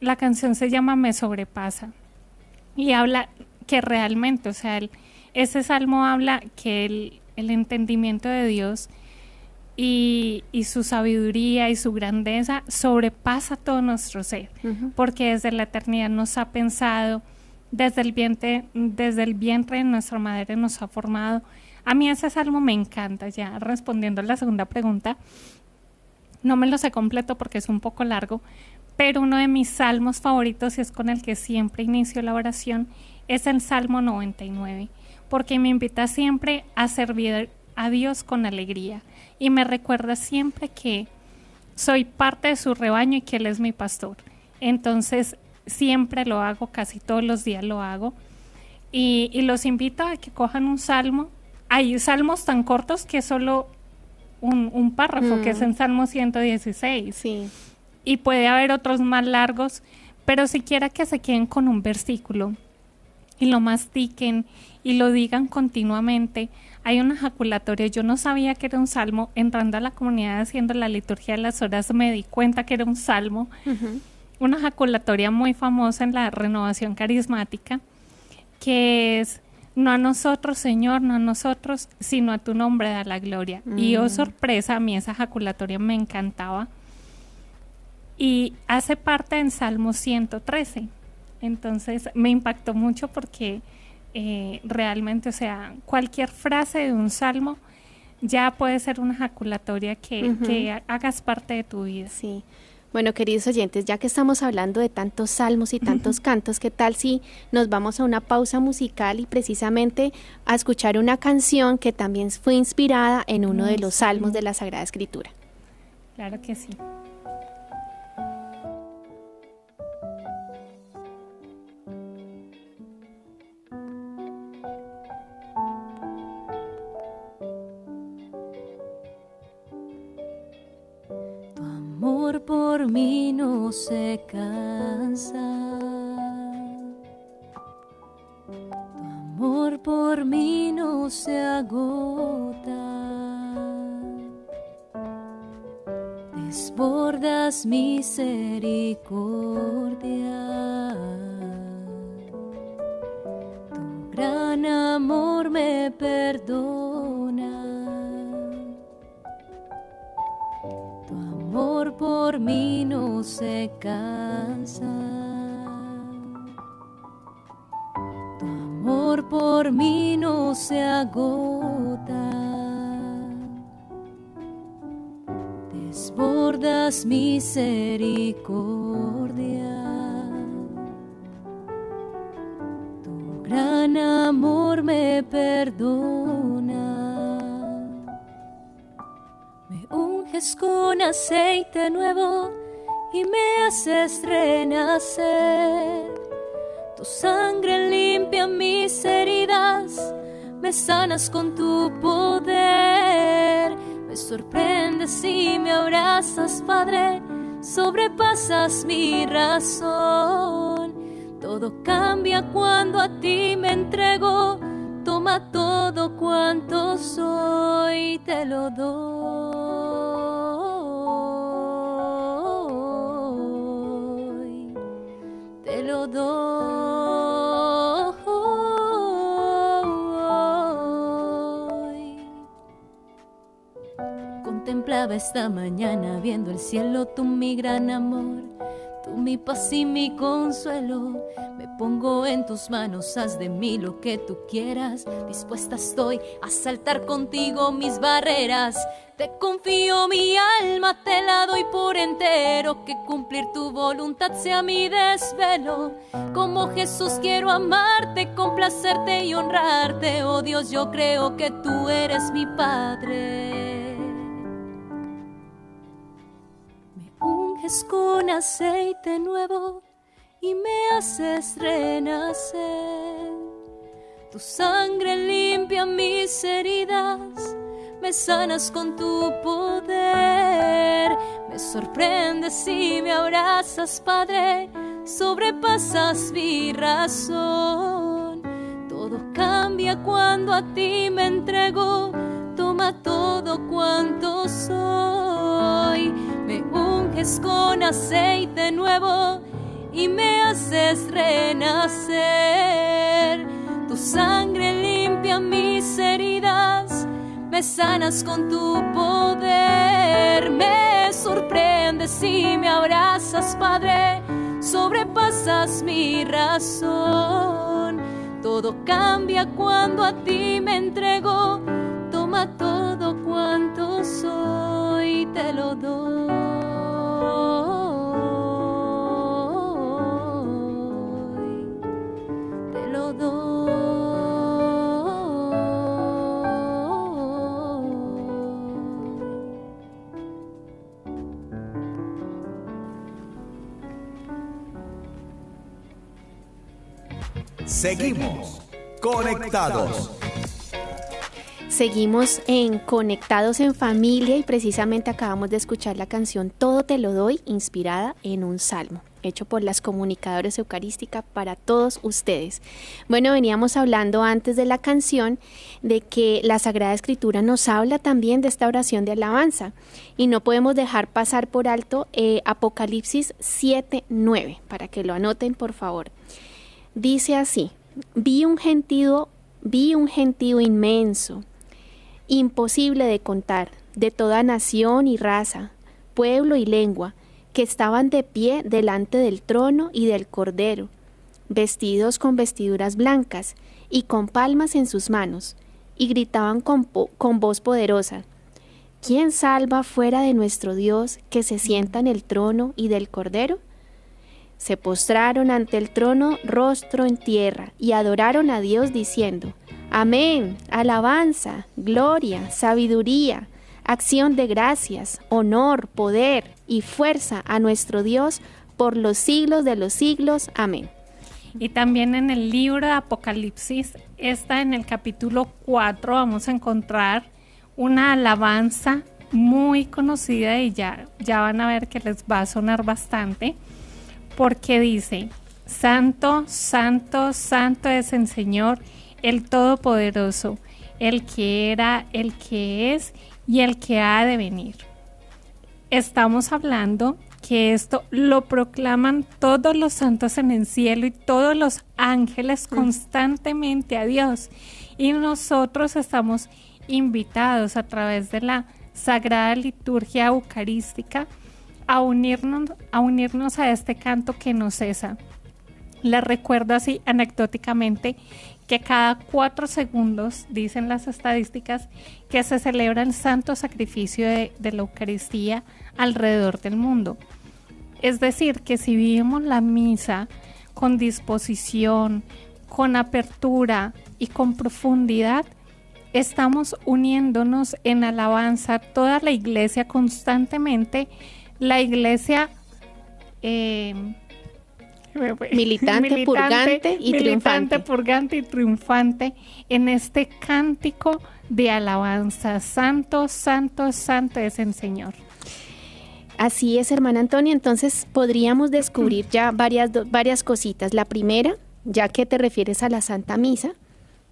La canción se llama Me sobrepasa y habla que realmente, o sea, ese salmo habla que el, entendimiento de Dios y, su sabiduría y su grandeza sobrepasa todo nuestro ser, porque desde la eternidad nos ha pensado, desde el vientre, desde el vientre de nuestra madre nos ha formado a mí ese salmo me encanta, ya respondiendo a la segunda pregunta. No me lo sé completo porque es un poco largo, pero uno de mis salmos favoritos y es con el que siempre inicio la oración es el Salmo 99, porque me invita siempre a servir a Dios con alegría y me recuerda siempre que soy parte de su rebaño y que Él es mi pastor. Entonces, siempre lo hago, casi todos los días lo hago. Y, y los invito a que cojan un salmo hay salmos tan cortos que solo un, párrafo, que es mm. en Salmo 116. Sí. Y puede haber otros más largos, pero siquiera que se queden con un versículo y lo mastiquen y lo digan continuamente, hay una jaculatoria, yo no sabía que era un salmo, entrando a la comunidad haciendo la liturgia de las horas me di cuenta que era un salmo, una jaculatoria muy famosa en la renovación carismática, que es, no a nosotros, Señor, no a nosotros, sino a tu nombre da la gloria. Y oh mm. sorpresa, a mí esa jaculatoria me encantaba. Y hace parte en Salmo 113. Entonces me impactó mucho porque eh, realmente, o sea, cualquier frase de un salmo ya puede ser una jaculatoria que, hagas parte de tu vida. Sí. Bueno, queridos oyentes, ya que estamos hablando de tantos salmos y tantos cantos, ¿qué tal si nos vamos a una pausa musical y precisamente a escuchar una canción que también fue inspirada en uno de los salmos de la Sagrada Escritura? Claro que sí. Por mí no se cansa. Tu amor por mí no se agota. Desbordas misericordia. Tu gran amor me perdona. Amor por mí no se cansa. Tu amor por mí no se agota. Desbordas misericordia. Tu gran amor me perdona. Con aceite nuevo y me haces renacer. Tu sangre limpia mis heridas, me sanas con tu poder. Me sorprendes y me abrazas, Padre, sobrepasas mi razón. Todo cambia cuando a ti me entrego. Toma todo cuanto soy, te lo doy. Contemplaba esta mañana viendo el cielo, tú mi gran amor, tú mi paz y mi consuelo. Me pongo en tus manos, haz de mí lo que tú quieras. Dispuesta estoy a saltar contigo mis barreras. Te confío mi alma, te la doy por entero. Que cumplir tu voluntad sea mi desvelo. Como Jesús quiero amarte, complacerte y honrarte. Oh Dios, yo creo que tú eres mi Padre. Unges con aceite nuevo y me haces renacer. Tu sangre limpia mis heridas me sanas con tu poder. Me sorprendes y me abrazas, Padre, sobrepasas mi razón. Todo cambia cuando a ti me entrego, toma todo cuanto soy. Con aceite nuevo y me haces renacer. Tu sangre limpia mis heridas me sanas con tu poder, me sorprendes y me abrazas, Padre, sobrepasas mi razón. Todo cambia cuando a ti me entrego, toma todo cuanto soy, te lo doy. Seguimos conectados. Seguimos en Conectados en Familia y precisamente acabamos de escuchar la canción Todo te lo doy, inspirada en un salmo. hecho por las comunicadoras eucarísticas para todos ustedes. Bueno, veníamos hablando antes de la canción de que la Sagrada Escritura nos habla también de esta oración de alabanza y no podemos dejar pasar por alto eh, Apocalipsis 7.9 para que lo anoten por favor. Dice así, vi un gentío, vi un gentío inmenso, imposible de contar, de toda nación y raza, pueblo y lengua, que estaban de pie delante del trono y del cordero, vestidos con vestiduras blancas y con palmas en sus manos, y gritaban con, con voz poderosa, ¿Quién salva fuera de nuestro Dios que se sienta en el trono y del cordero? Se postraron ante el trono rostro en tierra y adoraron a Dios diciendo, Amén, alabanza, gloria, sabiduría, acción de gracias, honor, poder y fuerza a nuestro Dios por los siglos de los siglos. Amén. Y también en el libro de Apocalipsis, está en el capítulo 4, vamos a encontrar una alabanza muy conocida y ya, ya van a ver que les va a sonar bastante, porque dice, Santo, Santo, Santo es el Señor, el Todopoderoso, el que era, el que es y el que ha de venir. Estamos hablando que esto lo proclaman todos los santos en el cielo y todos los ángeles mm. constantemente a Dios. Y nosotros estamos invitados a través de la Sagrada Liturgia Eucarística a unirnos, a unirnos a este canto que no cesa. Les recuerdo así anecdóticamente que cada cuatro segundos, dicen las estadísticas, que se celebra el santo sacrificio de, de, la Eucaristía alrededor del mundo. Es decir, que si vivimos la misa con disposición, con apertura y con profundidad, estamos uniéndonos en alabanza toda la iglesia constantemente, la iglesia eh, militante, purgante y triunfante. purgante y triunfante en este cántico de alabanza. Santo, santo, santo es el Señor. Así es, hermana Antonia. Entonces podríamos descubrir ya varias, varias cositas. La primera, ya que te refieres a la Santa Misa,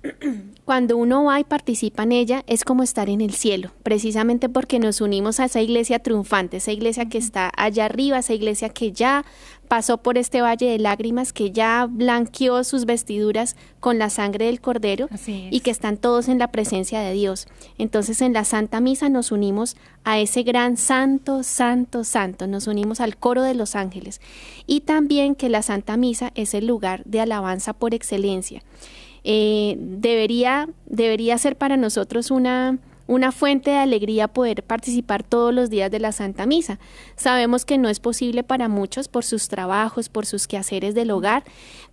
cuando uno va y participa en ella es como estar en el cielo, precisamente porque nos unimos a esa iglesia triunfante, esa iglesia que está allá arriba, esa iglesia que ya pasó por este valle de lágrimas, que ya blanqueó sus vestiduras con la sangre del cordero y que están todos en la presencia de Dios. Entonces en la Santa Misa nos unimos a ese gran santo, santo, santo, nos unimos al coro de los ángeles y también que la Santa Misa es el lugar de alabanza por excelencia. Eh, debería, debería ser para nosotros una, una fuente de alegría poder participar todos los días de la Santa Misa. Sabemos que no es posible para muchos por sus trabajos, por sus quehaceres del hogar,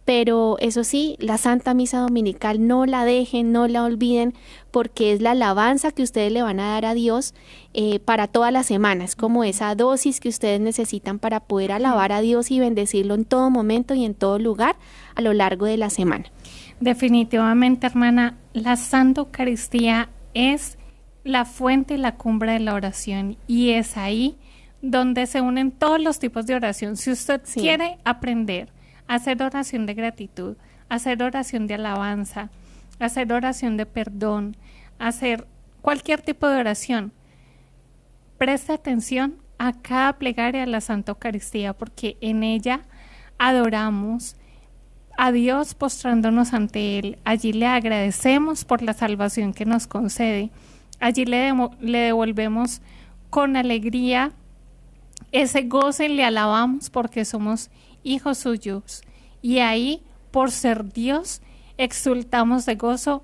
pero eso sí, la Santa Misa Dominical no la dejen, no la olviden, porque es la alabanza que ustedes le van a dar a Dios eh, para toda la semana. Es como esa dosis que ustedes necesitan para poder alabar a Dios y bendecirlo en todo momento y en todo lugar a lo largo de la semana. Definitivamente, hermana, la Santa Eucaristía es la fuente y la cumbre de la oración y es ahí donde se unen todos los tipos de oración. Si usted quiere aprender a hacer oración de gratitud, hacer oración de alabanza, hacer oración de perdón, hacer cualquier tipo de oración, preste atención a cada plegaria de la Santa Eucaristía porque en ella adoramos, a Dios postrándonos ante Él. Allí le agradecemos por la salvación que nos concede. Allí le, le devolvemos con alegría ese goce y le alabamos porque somos hijos suyos. Y ahí, por ser Dios, exultamos de gozo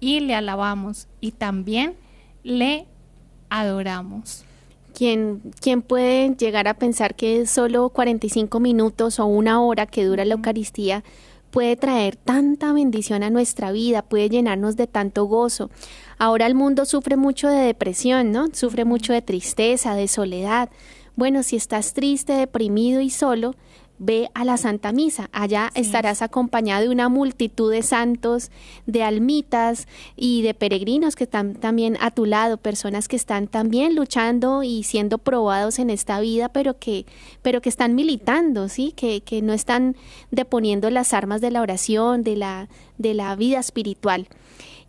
y le alabamos. Y también le adoramos. Quien, quien puede llegar a pensar que solo 45 minutos o una hora que dura la Eucaristía puede traer tanta bendición a nuestra vida, puede llenarnos de tanto gozo. Ahora el mundo sufre mucho de depresión, ¿no? Sufre mucho de tristeza, de soledad. Bueno, si estás triste, deprimido y solo, ve a la Santa Misa. Allá estarás acompañado de una multitud de santos, de almitas y de peregrinos que están también a tu lado, personas que están también luchando y siendo probados en esta vida, pero que, pero que están militando, ¿sí? Que, que no están deponiendo las armas de la oración, de la, de la vida espiritual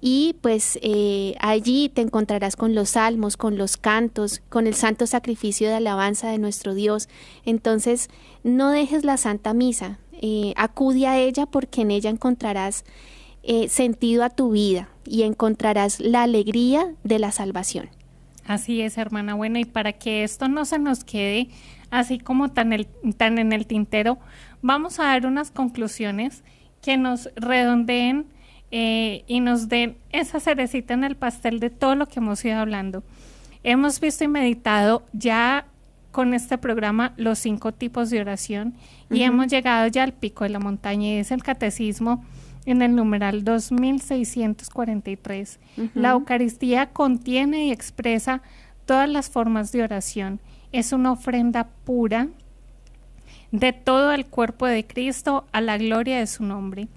y pues eh, allí te encontrarás con los salmos, con los cantos, con el santo sacrificio de alabanza de nuestro Dios. Entonces, no dejes la Santa Misa, eh, acude a ella porque en ella encontrarás eh, sentido a tu vida y encontrarás la alegría de la salvación. Así es, hermana. Bueno, y para que esto no se nos quede así como tan, el, tan en el tintero, vamos a dar unas conclusiones que nos redondeen eh, y nos den esa cerecita en el pastel de todo lo que hemos ido hablando. Hemos visto y meditado ya con este programa los cinco tipos de oración y hemos llegado ya al pico de la montaña y es el catecismo en el numeral 2643. La Eucaristía contiene y expresa todas las formas de oración. Es una ofrenda pura de todo el cuerpo de Cristo a la gloria de su nombre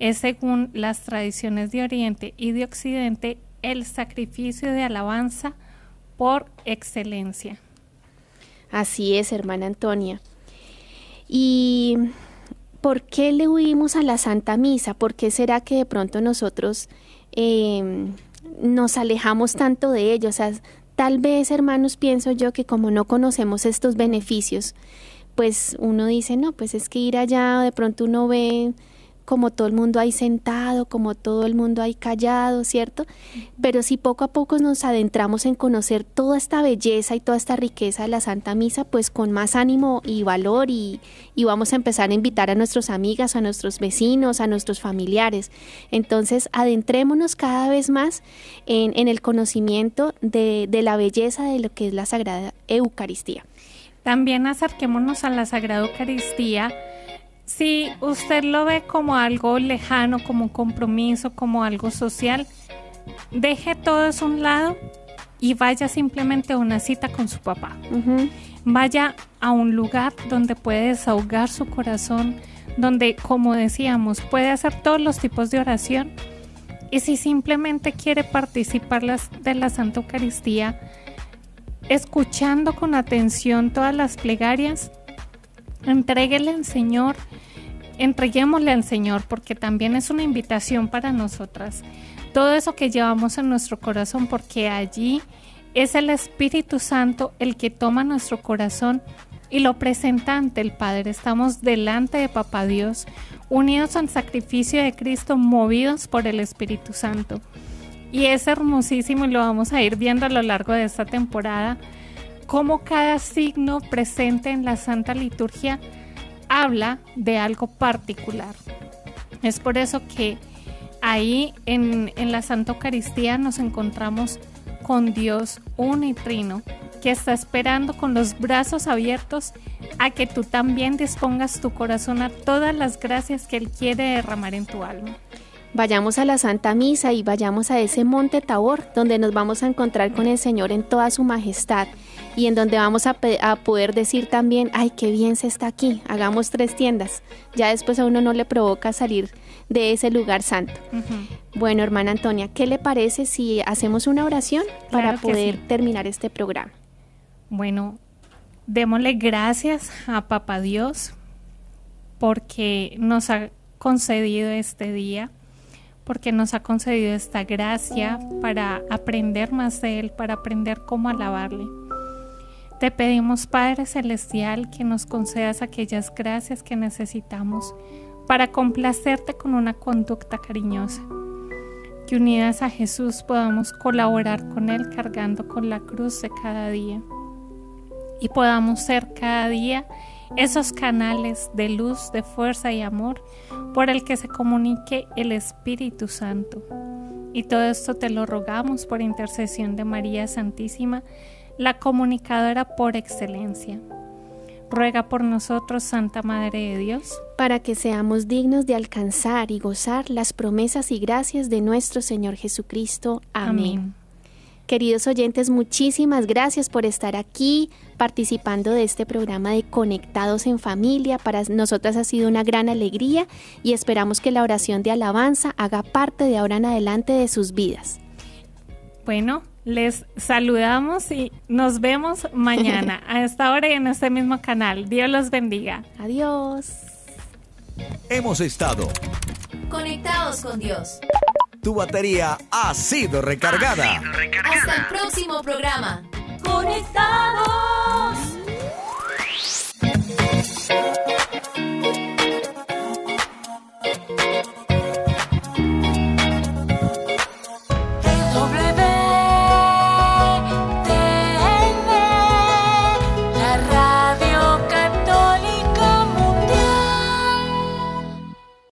es según las tradiciones de Oriente y de Occidente el sacrificio de alabanza por excelencia. Así es, hermana Antonia. ¿Y por qué le huimos a la Santa Misa? ¿Por qué será que de pronto nosotros em, nos alejamos tanto de ello? Tal vez, hermanos, pienso yo que como no conocemos estos beneficios, pues uno dice, no, pues es que ir allá, de pronto uno ve como todo el mundo ahí sentado, como todo el mundo ahí callado, ¿cierto? Pero si poco a poco nos adentramos en conocer toda esta belleza y toda esta riqueza de la Santa Misa, pues con más ánimo y valor y, vamos a empezar a invitar a nuestras amigas, a nuestros vecinos, a nuestros familiares. Entonces, adentrémonos cada vez más en, el conocimiento de, de la belleza de lo que es la Sagrada Eucaristía. También acerquémonos a la Sagrada Eucaristía si usted lo ve como algo lejano, como un compromiso, como algo social, deje todo eso a un lado y vaya simplemente a una cita con su papá. Vaya a un lugar donde puede desahogar su corazón, donde, como decíamos, puede hacer todos los tipos de oración. Y si simplemente quiere participar de la Santa Eucaristía, escuchando con atención todas las plegarias, Entréguele al Señor, entreguémosle al Señor, porque también es una invitación para nosotras. Todo eso que llevamos en nuestro corazón, porque allí es el Espíritu Santo el que toma nuestro corazón y lo presenta ante el Padre. Estamos delante de Papá Dios, unidos al sacrificio de Cristo, movidos por el Espíritu Santo. Y es hermosísimo y lo vamos a ir viendo a lo largo de esta temporada cómo cada signo presente en la Santa Liturgia habla de algo particular. Es por eso que ahí en, la Santa Eucaristía nos encontramos con Dios unitrino, que está esperando con los brazos abiertos a que tú también dispongas tu corazón a todas las gracias que Él quiere derramar en tu alma vayamos a la Santa Misa y vayamos a ese monte Tabor, donde nos vamos a encontrar con el Señor en toda su majestad y en donde vamos a, poder decir también, ay, qué bien se está aquí, hagamos tres tiendas. Ya después a uno no le provoca salir de ese lugar santo. Bueno, hermana Antonia, ¿qué le parece si hacemos una oración para poder terminar este programa? Bueno, démosle gracias a Papá Dios porque nos ha concedido este día porque nos ha concedido esta gracia para aprender más de Él, para aprender cómo alabarle. Te pedimos, Padre Celestial, que nos concedas aquellas gracias que necesitamos para complacerte con una conducta cariñosa. Que unidas a Jesús podamos colaborar con Él cargando con la cruz de cada día. Y podamos ser cada día esos canales de luz, de fuerza y amor por el que se comunique el Espíritu Santo. Y todo esto te lo rogamos por intercesión de María Santísima, la comunicadora por excelencia. Ruega por nosotros, Santa Madre de Dios, para que seamos dignos de alcanzar y gozar las promesas y gracias de nuestro Señor Jesucristo. Amén. Queridos oyentes, muchísimas gracias por estar aquí participando de este programa de Conectados en Familia. Para nosotras ha sido una gran alegría y esperamos que la oración de alabanza haga parte de ahora en adelante de sus vidas. Bueno, les saludamos y nos vemos mañana a esta hora y en este mismo canal. Dios los bendiga. Adiós. Hemos estado conectados con Dios. Tu batería ha sido recargada. Ha sido recargada. Hasta el próximo programa. Conectados.